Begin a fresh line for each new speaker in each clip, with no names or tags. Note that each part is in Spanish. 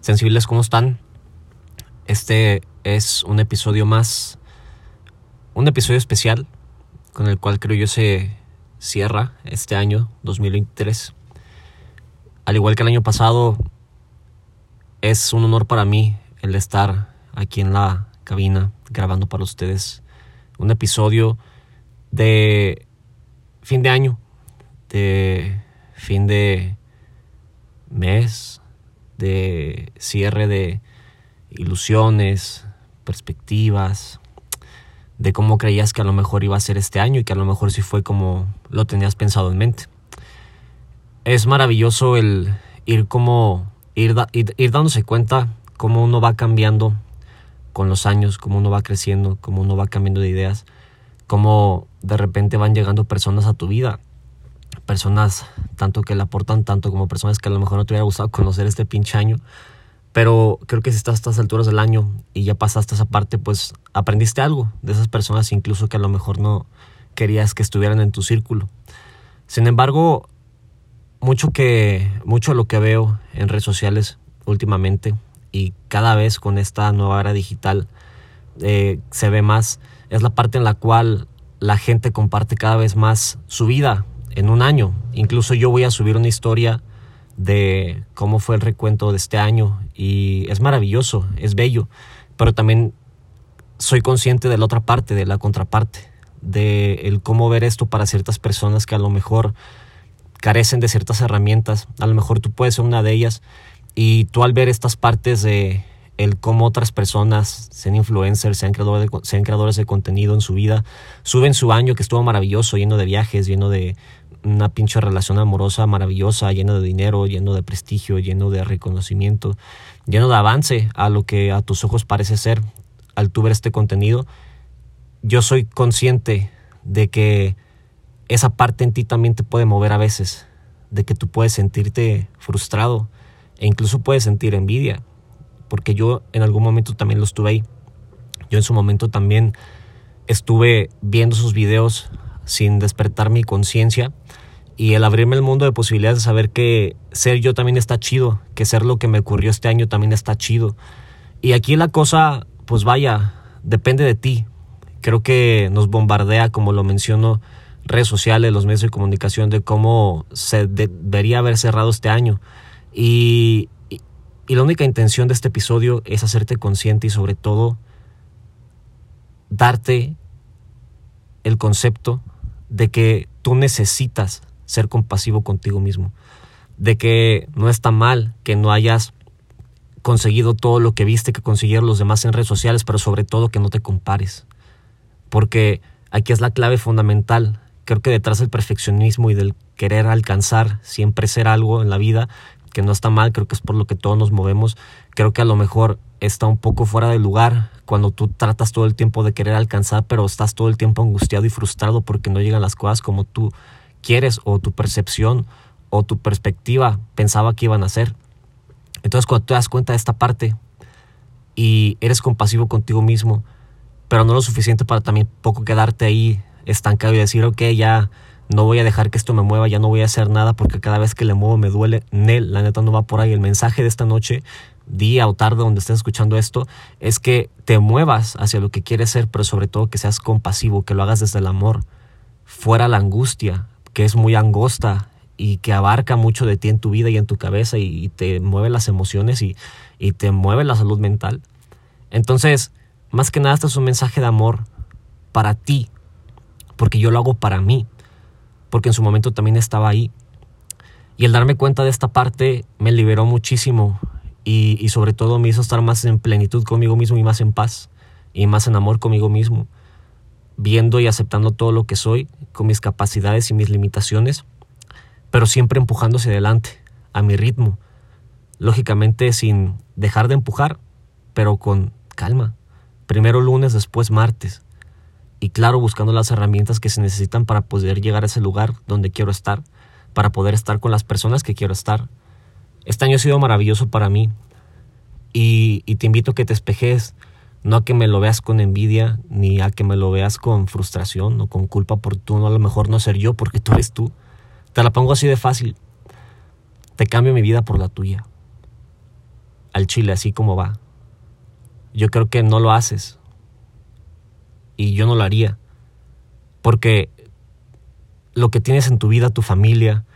Sensibles, ¿cómo están? Este es un episodio más, un episodio especial con el cual creo yo se cierra este año 2023. Al igual que el año pasado, es un honor para mí el estar aquí en la cabina grabando para ustedes un episodio de fin de año, de fin de mes, de cierre de ilusiones, perspectivas, de cómo creías que a lo mejor iba a ser este año y que a lo mejor sí fue como lo tenías pensado en mente. Es maravilloso el ir como ir, ir, dándose cuenta cómo uno va cambiando con los años, cómo uno va creciendo, cómo uno va cambiando de ideas, cómo de repente van llegando personas a tu vida personas tanto que le aportan tanto como personas que a lo mejor no te hubiera gustado conocer este pinche año. Pero creo que si estás a estas alturas del año y ya pasaste esa parte, pues aprendiste algo de esas personas, incluso que a lo mejor no querías que estuvieran en tu círculo. Sin embargo, mucho que mucho lo que veo en redes sociales últimamente y cada vez con esta nueva era digital eh, se ve más es la parte en la cual la gente comparte cada vez más su vida en un año. Incluso yo voy a subir una historia de cómo fue el recuento de este año y es maravilloso, es bello, pero también soy consciente de la otra parte, de la contraparte, de el cómo ver esto para ciertas personas que a lo mejor carecen de ciertas herramientas, a lo mejor tú puedes ser una de ellas y tú al ver estas partes de el cómo otras personas, sean influencers, sean creadores, de, sean creadores de contenido en su vida, suben su año que estuvo maravilloso, lleno de viajes, lleno de una pinche relación amorosa maravillosa, lleno de dinero, lleno de prestigio, lleno de reconocimiento, lleno de avance a lo que a tus ojos parece ser al tu ver este contenido. Yo soy consciente de que esa parte en ti también te puede mover a veces, de que tú puedes sentirte frustrado e incluso puedes sentir envidia, porque yo en algún momento también lo estuve ahí. Yo en su momento también estuve viendo sus videos sin despertar mi conciencia y el abrirme el mundo de posibilidades de saber que ser yo también está chido, que ser lo que me ocurrió este año también está chido. Y aquí la cosa, pues vaya, depende de ti. Creo que nos bombardea, como lo menciono, redes sociales, los medios de comunicación, de cómo se debería haber cerrado este año. Y, y, la única intención de este episodio es hacerte consciente y sobre todo darte el concepto de que tú necesitas ser compasivo contigo mismo, de que no está mal que no hayas conseguido todo lo que viste que consiguieron los demás en redes sociales, pero sobre todo que no te compares, porque aquí es la clave fundamental. Creo que detrás del perfeccionismo y del querer alcanzar siempre ser algo en la vida, que no está mal, creo que es por lo que todos nos movemos, creo que a lo mejor está un poco fuera de lugar cuando tú tratas todo el tiempo de querer alcanzar, pero estás todo el tiempo angustiado y frustrado porque no llegan las cosas como tú quieres o tu percepción o tu perspectiva pensaba que iban a ser. Entonces cuando te das cuenta de esta parte y eres compasivo contigo mismo, pero no lo suficiente para también poco quedarte ahí estancado y decir, ok, ya no voy a dejar que esto me mueva, ya no voy a hacer nada porque cada vez que le muevo me duele. Nel, la neta no va por ahí. El mensaje de esta noche día o tarde donde estés escuchando esto, es que te muevas hacia lo que quieres ser, pero sobre todo que seas compasivo, que lo hagas desde el amor, fuera la angustia, que es muy angosta y que abarca mucho de ti en tu vida y en tu cabeza y, te mueve las emociones y, y te mueve la salud mental. Entonces, más que nada, este es un mensaje de amor para ti, porque yo lo hago para mí, porque en su momento también estaba ahí. Y el darme cuenta de esta parte me liberó muchísimo y, sobre todo me hizo estar más en plenitud conmigo mismo y más en paz y más en amor conmigo mismo, viendo y aceptando todo lo que soy, con mis capacidades y mis limitaciones, pero siempre empujándose adelante, a mi ritmo, lógicamente sin dejar de empujar, pero con calma. Primero lunes, después martes. Y claro, buscando las herramientas que se necesitan para poder llegar a ese lugar donde quiero estar, para poder estar con las personas que quiero estar este año ha sido maravilloso para mí y, te invito a que te espejes, no a que me lo veas con envidia, ni a que me lo veas con frustración o con culpa por tú, no a lo mejor no ser yo porque tú eres tú. Te la pongo así de fácil. Te cambio mi vida por la tuya. al chile así como va. Yo creo que no lo haces. Y yo no lo haría. Porque lo que tienes en tu vida, tu familia,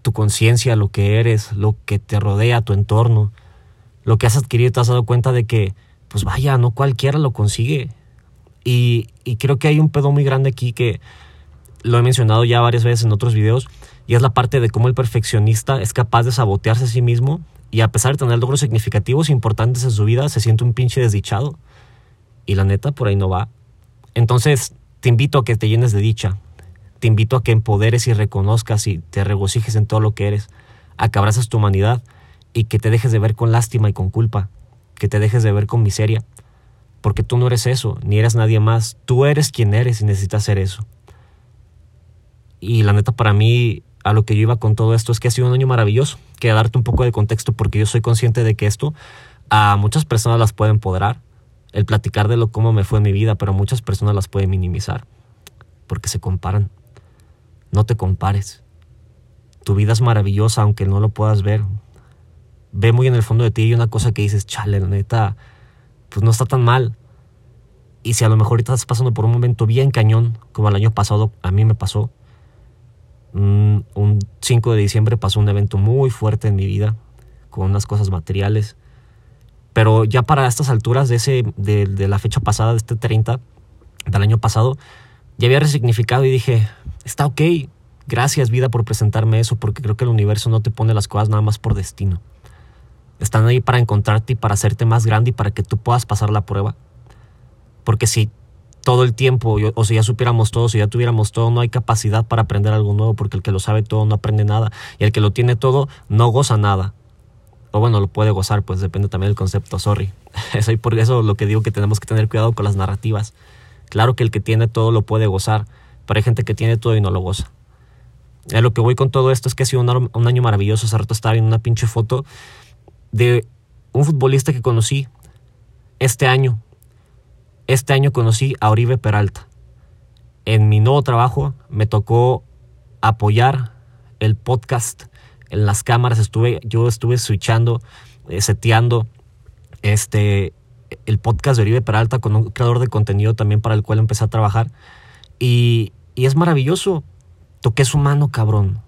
tu conciencia, lo que eres, lo que te rodea, tu entorno, lo que has adquirido, te has dado cuenta de que, pues vaya, no cualquiera lo consigue. Y, y creo que hay un pedo muy grande aquí que lo he mencionado ya varias veces en otros videos, y es la parte de cómo el perfeccionista es capaz de sabotearse a sí mismo y a pesar de tener logros significativos e importantes en su vida, se siente un pinche desdichado. Y la neta, por ahí no va. Entonces, te invito a que te llenes de dicha. Te invito a que empoderes y reconozcas y te regocijes en todo lo que eres. A que abraces tu humanidad y que te dejes de ver con lástima y con culpa. Que te dejes de ver con miseria. Porque tú no eres eso, ni eres nadie más. Tú eres quien eres y necesitas ser eso. Y la neta, para mí, a lo que yo iba con todo esto es que ha sido un año maravilloso. Quería darte un poco de contexto porque yo soy consciente de que esto a muchas personas las puede empoderar. El platicar de lo cómo me fue en mi vida, pero muchas personas las puede minimizar. Porque se comparan. No te compares. Tu vida es maravillosa aunque no lo puedas ver. Ve muy en el fondo de ti y una cosa que dices, chale, la neta, pues no está tan mal. Y si a lo mejor estás pasando por un momento bien cañón, como el año pasado a mí me pasó, un, 5 de diciembre pasó un evento muy fuerte en mi vida, con unas cosas materiales. Pero ya para estas alturas de, ese, de, la fecha pasada, de este 30 del año pasado, ya había resignificado y dije, está ok, gracias vida por presentarme eso, porque creo que el universo no te pone las cosas nada más por destino. Están ahí para encontrarte y para hacerte más grande y para que tú puedas pasar la prueba. Porque si todo el tiempo, o si ya supiéramos todo, si ya tuviéramos todo, no hay capacidad para aprender algo nuevo, porque el que lo sabe todo no aprende nada, y el que lo tiene todo no goza nada. O bueno, lo puede gozar, pues depende también del concepto, sorry. Eso y por eso lo que digo que tenemos que tener cuidado con las narrativas. Claro que el que tiene todo lo puede gozar, pero hay gente que tiene todo y no lo goza. A lo que voy con todo esto es que ha sido un, año maravilloso. Hace rato estaba viendo una pinche foto de un futbolista que conocí este año, este año conocí a Oribe Peralta. En mi nuevo trabajo me tocó apoyar el podcast en las cámaras. Estuve, yo estuve switchando, eh, seteando este, el podcast de Oribe Peralta con un creador de contenido también para el cual empecé a trabajar. Y, y es maravilloso. Toqué su mano, cabrón.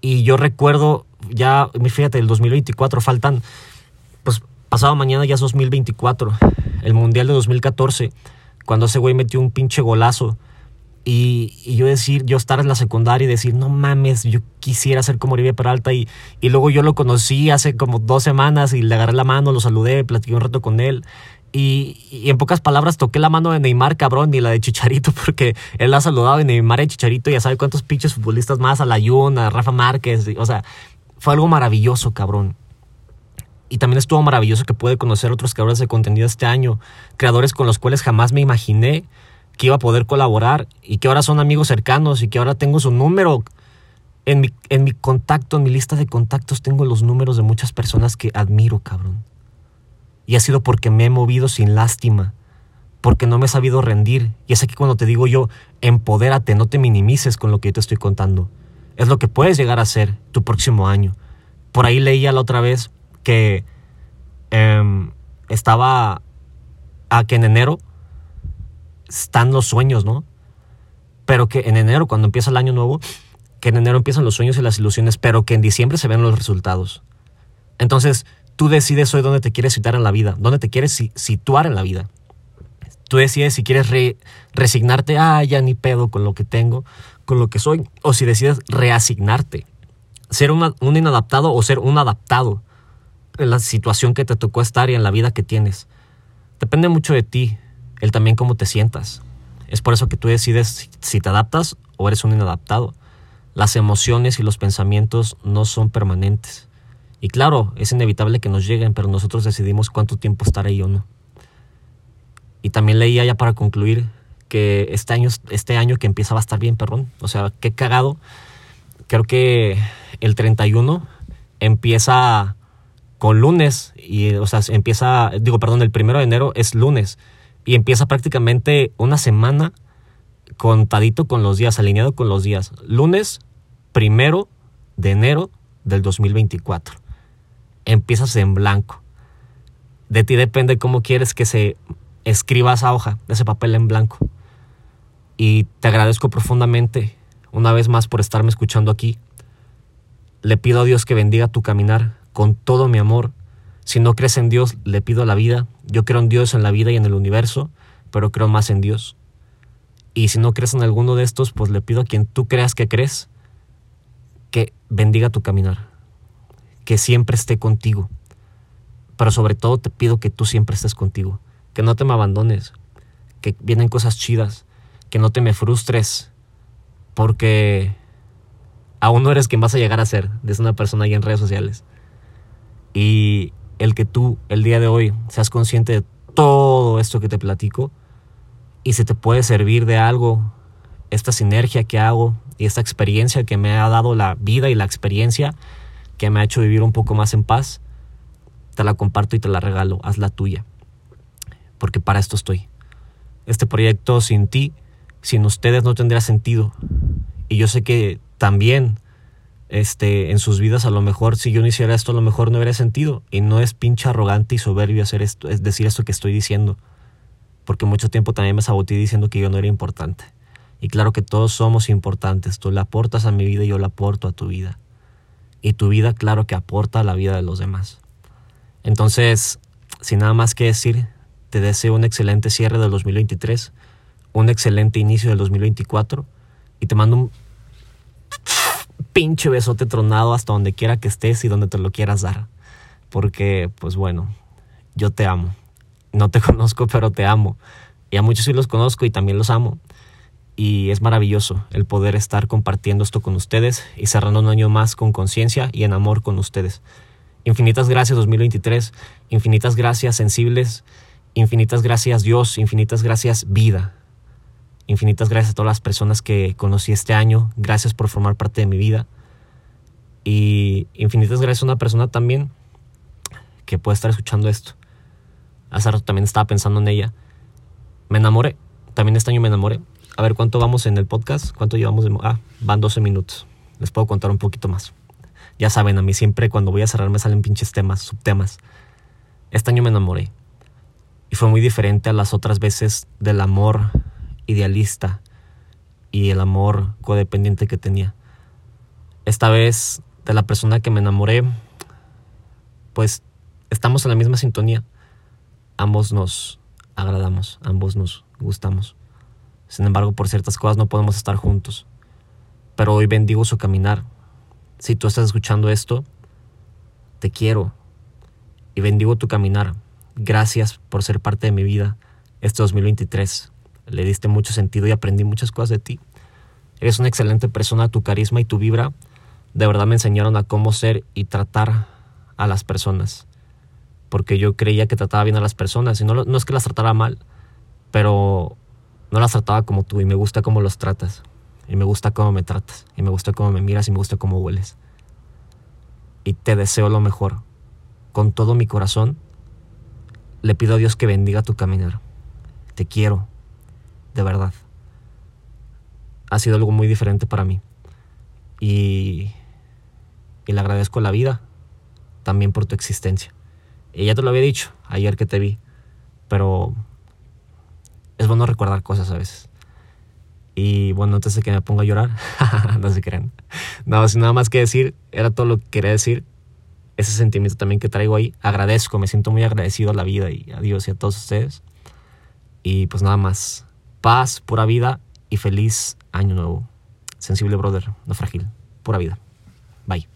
Y yo recuerdo, ya, fíjate, el 2024 faltan, pues pasado mañana ya es 2024 el Mundial de 2014, cuando ese güey metió un pinche golazo. Y, yo decir, yo estar en la secundaria y decir, no mames, yo quisiera ser como Oribe Peralta. Y, y luego yo lo conocí hace como dos semanas y le agarré la mano, lo saludé, platiqué un rato con él. Y, en pocas palabras toqué la mano de Neymar, cabrón, y la de Chicharito, porque él ha saludado de Neymar y Chicharito, ya sabe cuántos pinches futbolistas más, a la a Rafa Márquez, o sea, fue algo maravilloso, cabrón y también estuvo maravilloso que pude conocer otros creadores de contenido este año, creadores con los cuales jamás me imaginé que iba a poder colaborar y que ahora son amigos cercanos y que ahora tengo su número. En mi, en mi contacto, en mi lista de contactos, tengo los números de muchas personas que admiro, cabrón. Y ha sido porque me he movido sin lástima, porque no me he sabido rendir. Y es aquí cuando te digo yo, empodérate, no te minimices con lo que yo te estoy contando. Es lo que puedes llegar a ser tu próximo año. Por ahí leía la otra vez que em, estaba a en enero están los sueños, ¿no? Pero que en enero, cuando empieza el año nuevo, que en enero empiezan los sueños y las ilusiones, pero que en diciembre se ven los resultados. Entonces, tú decides hoy dónde te quieres situar en la vida, dónde te quieres situar en la vida. Tú decides si quieres resignarte, ah, ya ni pedo con lo que tengo, con lo que soy, o si decides reasignarte, ser un inadaptado o ser un adaptado en la situación que te tocó estar y en la vida que tienes. Depende mucho de ti, el también cómo te sientas. Es por eso que tú decides si te adaptas o eres un inadaptado. Las emociones y los pensamientos no son permanentes. Y claro, es inevitable que nos lleguen, pero nosotros decidimos cuánto tiempo estar ahí o no. Y también leía ya para concluir que este año, este año que empieza va a estar bien, perdón. O sea, qué cagado. Creo que el 31 empieza con lunes y, o sea, empieza, digo, perdón, el primero de enero es lunes y empieza prácticamente una semana contadito con los días, alineado con los días. Lunes primero de enero del 2024. empiezas en blanco. De ti depende cómo quieres que se escriba esa hoja, ese papel en blanco. Y te agradezco profundamente una vez más por estarme escuchando aquí. Le pido a Dios que bendiga tu caminar con todo mi amor. Si no crees en Dios, le pido la vida. Yo creo en Dios, en la vida y en el universo, pero creo más en Dios. Y si no crees en alguno de estos, pues le pido a quien tú creas que crees, que bendiga tu caminar, que siempre esté contigo. Pero sobre todo te pido que tú siempre estés contigo, que no te me abandones, que vienen cosas chidas, que no te me frustres, porque aún no eres quien vas a llegar a ser, desde una persona ahí en redes sociales. Y el que tú el día de hoy seas consciente de todo esto que te platico y se te puede servir de algo esta sinergia que hago y esta experiencia que me ha dado la vida y la experiencia que me ha hecho vivir un poco más en paz, te la comparto y te la regalo, haz la tuya. Porque para esto estoy. Este proyecto sin ti, sin ustedes no tendría sentido. Y yo sé que también este, en sus vidas a lo mejor si yo no hiciera esto a lo mejor no hubiera sentido. Y no es pinche arrogante y soberbio hacer esto, es decir esto que estoy diciendo. Porque mucho tiempo también me saboteé diciendo que yo no era importante. Y claro que todos somos importantes. Tú le aportas a mi vida y yo le aporto a tu vida. Y tu vida, claro que aporta a la vida de los demás. Entonces, sin nada más que decir, te deseo un excelente cierre del 2023, un excelente inicio del 2024 y te mando un pinche besote tronado hasta donde quiera que estés y donde te lo quieras dar. Porque, pues bueno, yo te amo. No te conozco, pero te amo. Y a muchos sí los conozco y también los amo y es maravilloso el poder estar compartiendo esto con ustedes y cerrando un año más con conciencia y en amor con ustedes. Infinitas gracias 2023, infinitas gracias sensibles, infinitas gracias Dios, infinitas gracias vida, infinitas gracias a todas las personas que conocí este año, gracias por formar parte de mi vida y infinitas gracias a una persona también que puede estar escuchando esto. Hace rato también estaba pensando en ella. Me enamoré, también este año me enamoré a ver cuánto vamos en el podcast, cuánto llevamos de... Ah, van 12 minutos. Les puedo contar un poquito más. Ya saben, a mí siempre cuando voy a cerrar me salen pinches temas, subtemas. Este año me enamoré. Y fue muy diferente a las otras veces del amor idealista y el amor codependiente que tenía. Esta vez de la persona que me enamoré, pues estamos en la misma sintonía. Ambos nos agradamos, ambos nos gustamos. Sin embargo, por ciertas cosas no podemos estar juntos. Pero hoy bendigo su caminar. Si tú estás escuchando esto, te quiero y bendigo tu caminar. Gracias por ser parte de mi vida este 2023. Le diste mucho sentido y aprendí muchas cosas de ti. Eres una excelente persona, tu carisma y tu vibra de verdad me enseñaron a cómo ser y tratar a las personas. Porque yo creía que trataba bien a las personas y no, es que las tratara mal, pero no las trataba como tú y me gusta cómo los tratas. Y me gusta cómo me tratas. Y me gusta cómo me miras y me gusta cómo hueles. Y te deseo lo mejor. Con todo mi corazón, le pido a Dios que bendiga tu caminar. Te quiero. De verdad. Ha sido algo muy diferente para mí. Y, le agradezco la vida. También por tu existencia. Y ya te lo había dicho ayer que te vi. Pero es bueno recordar cosas a veces. Y bueno, antes de que me ponga a llorar, no se crean. No, sin nada más que decir, era todo lo que quería decir. Ese sentimiento también que traigo ahí. Agradezco, me siento muy agradecido a la vida y a Dios y a todos ustedes. Y pues nada más. Paz, pura vida y feliz año nuevo. Sensible brother, no frágil. Pura vida. Bye.